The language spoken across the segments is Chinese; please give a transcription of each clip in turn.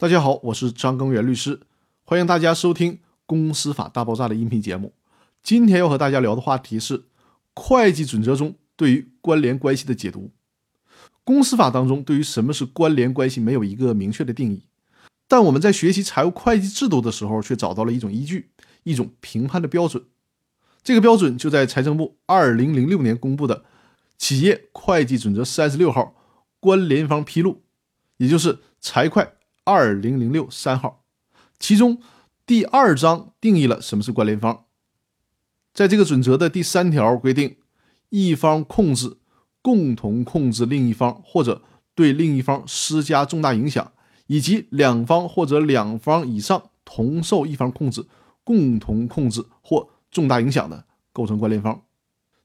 大家好，我是张根源律师，欢迎大家收听《公司法大爆炸》的音频节目。今天要和大家聊的话题是会计准则中对于关联关系的解读。公司法当中对于什么是关联关系没有一个明确的定义，但我们在学习财务会计制度的时候却找到了一种依据，一种评判的标准。这个标准就在财政部二零零六年公布的《企业会计准则三十六号关联方披露》，也就是财会。二零零六三号，其中第二章定义了什么是关联方。在这个准则的第三条规定，一方控制、共同控制另一方，或者对另一方施加重大影响，以及两方或者两方以上同受一方控制、共同控制或重大影响的，构成关联方。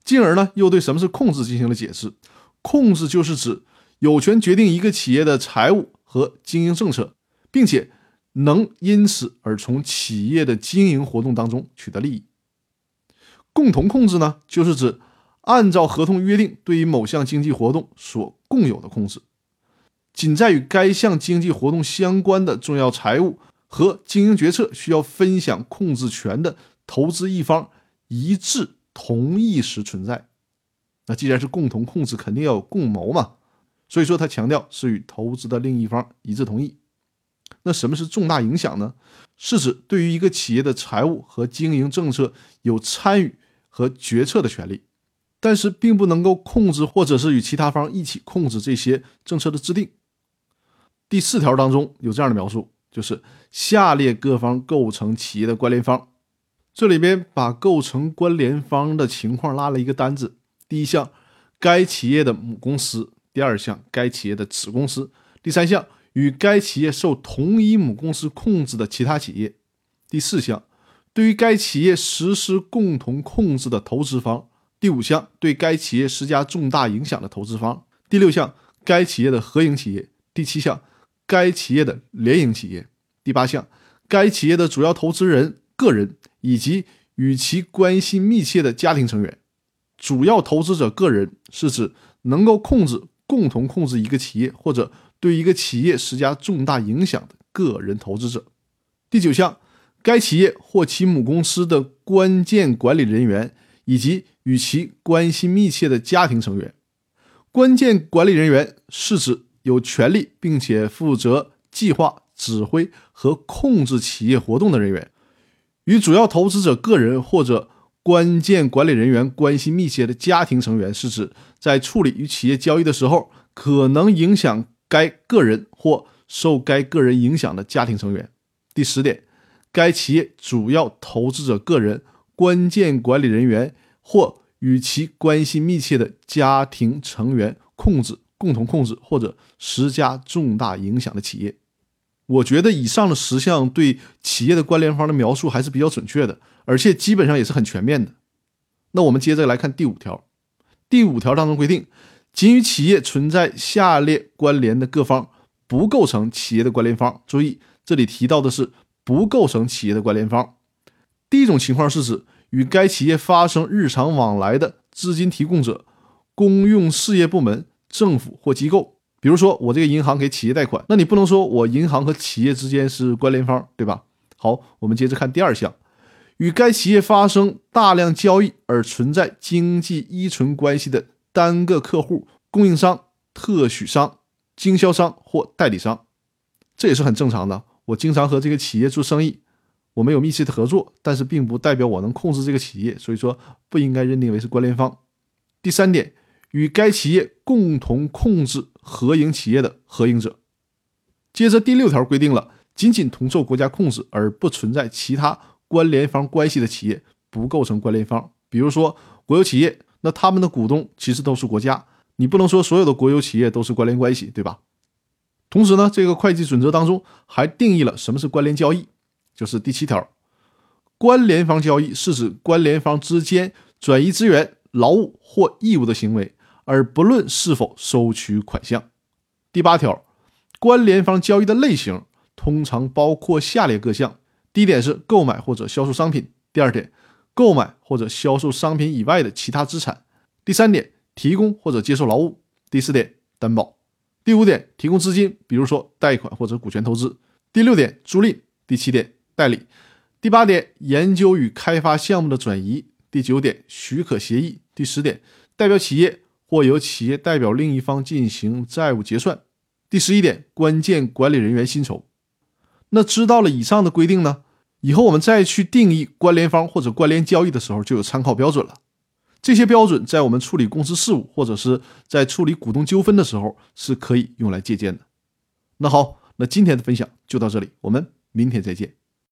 进而呢，又对什么是控制进行了解释。控制就是指有权决定一个企业的财务。和经营政策，并且能因此而从企业的经营活动当中取得利益。共同控制呢，就是指按照合同约定对于某项经济活动所共有的控制，仅在与该项经济活动相关的重要财务和经营决策需要分享控制权的投资一方一致同意时存在。那既然是共同控制，肯定要有共谋嘛。所以说，他强调是与投资的另一方一致同意。那什么是重大影响呢？是指对于一个企业的财务和经营政策有参与和决策的权利，但是并不能够控制或者是与其他方一起控制这些政策的制定。第四条当中有这样的描述，就是下列各方构成企业的关联方。这里边把构成关联方的情况拉了一个单子。第一项，该企业的母公司。第二项，该企业的子公司；第三项，与该企业受同一母公司控制的其他企业；第四项，对于该企业实施共同控制的投资方；第五项，对该企业施加重大影响的投资方；第六项，该企业的合营企业；第七项，该企业的联营企业；第八项，该企业的主要投资人个人以及与其关系密切的家庭成员。主要投资者个人是指能够控制。共同控制一个企业或者对一个企业施加重大影响的个人投资者。第九项，该企业或其母公司的关键管理人员以及与其关系密切的家庭成员。关键管理人员是指有权利并且负责计划、指挥和控制企业活动的人员。与主要投资者个人或者关键管理人员关系密切的家庭成员是指在处理与企业交易的时候，可能影响该个人或受该个人影响的家庭成员。第十点，该企业主要投资者个人、关键管理人员或与其关系密切的家庭成员控制、共同控制或者施加重大影响的企业。我觉得以上的十项对企业的关联方的描述还是比较准确的，而且基本上也是很全面的。那我们接着来看第五条。第五条当中规定，仅与企业存在下列关联的各方不构成企业的关联方。注意，这里提到的是不构成企业的关联方。第一种情况是指与该企业发生日常往来的资金提供者、公用事业部门、政府或机构。比如说，我这个银行给企业贷款，那你不能说我银行和企业之间是关联方，对吧？好，我们接着看第二项，与该企业发生大量交易而存在经济依存关系的单个客户、供应商、特许商、经销商或代理商，这也是很正常的。我经常和这个企业做生意，我们有密切的合作，但是并不代表我能控制这个企业，所以说不应该认定为是关联方。第三点。与该企业共同控制合营企业的合营者。接着第六条规定了，仅仅同受国家控制而不存在其他关联方关系的企业不构成关联方。比如说国有企业，那他们的股东其实都是国家，你不能说所有的国有企业都是关联关系，对吧？同时呢，这个会计准则当中还定义了什么是关联交易，就是第七条，关联方交易是指关联方之间转移资源、劳务或义务的行为。而不论是否收取款项。第八条，关联方交易的类型通常包括下列各项：第一点是购买或者销售商品；第二点，购买或者销售商品以外的其他资产；第三点，提供或者接受劳务；第四点，担保；第五点，提供资金，比如说贷款或者股权投资；第六点，租赁；第七点，代理；第八点，研究与开发项目的转移；第九点，许可协议；第十点，代表企业或由企业代表另一方进行债务结算；第十一点，关键管理人员薪酬。那知道了以上的规定呢？以后我们再去定义关联方或者关联交易的时候，就有参考标准了。这些标准在我们处理公司事务或者是在处理股东纠纷的时候是可以用来借鉴的。那好，那今天的分享就到这里，我们明天再见。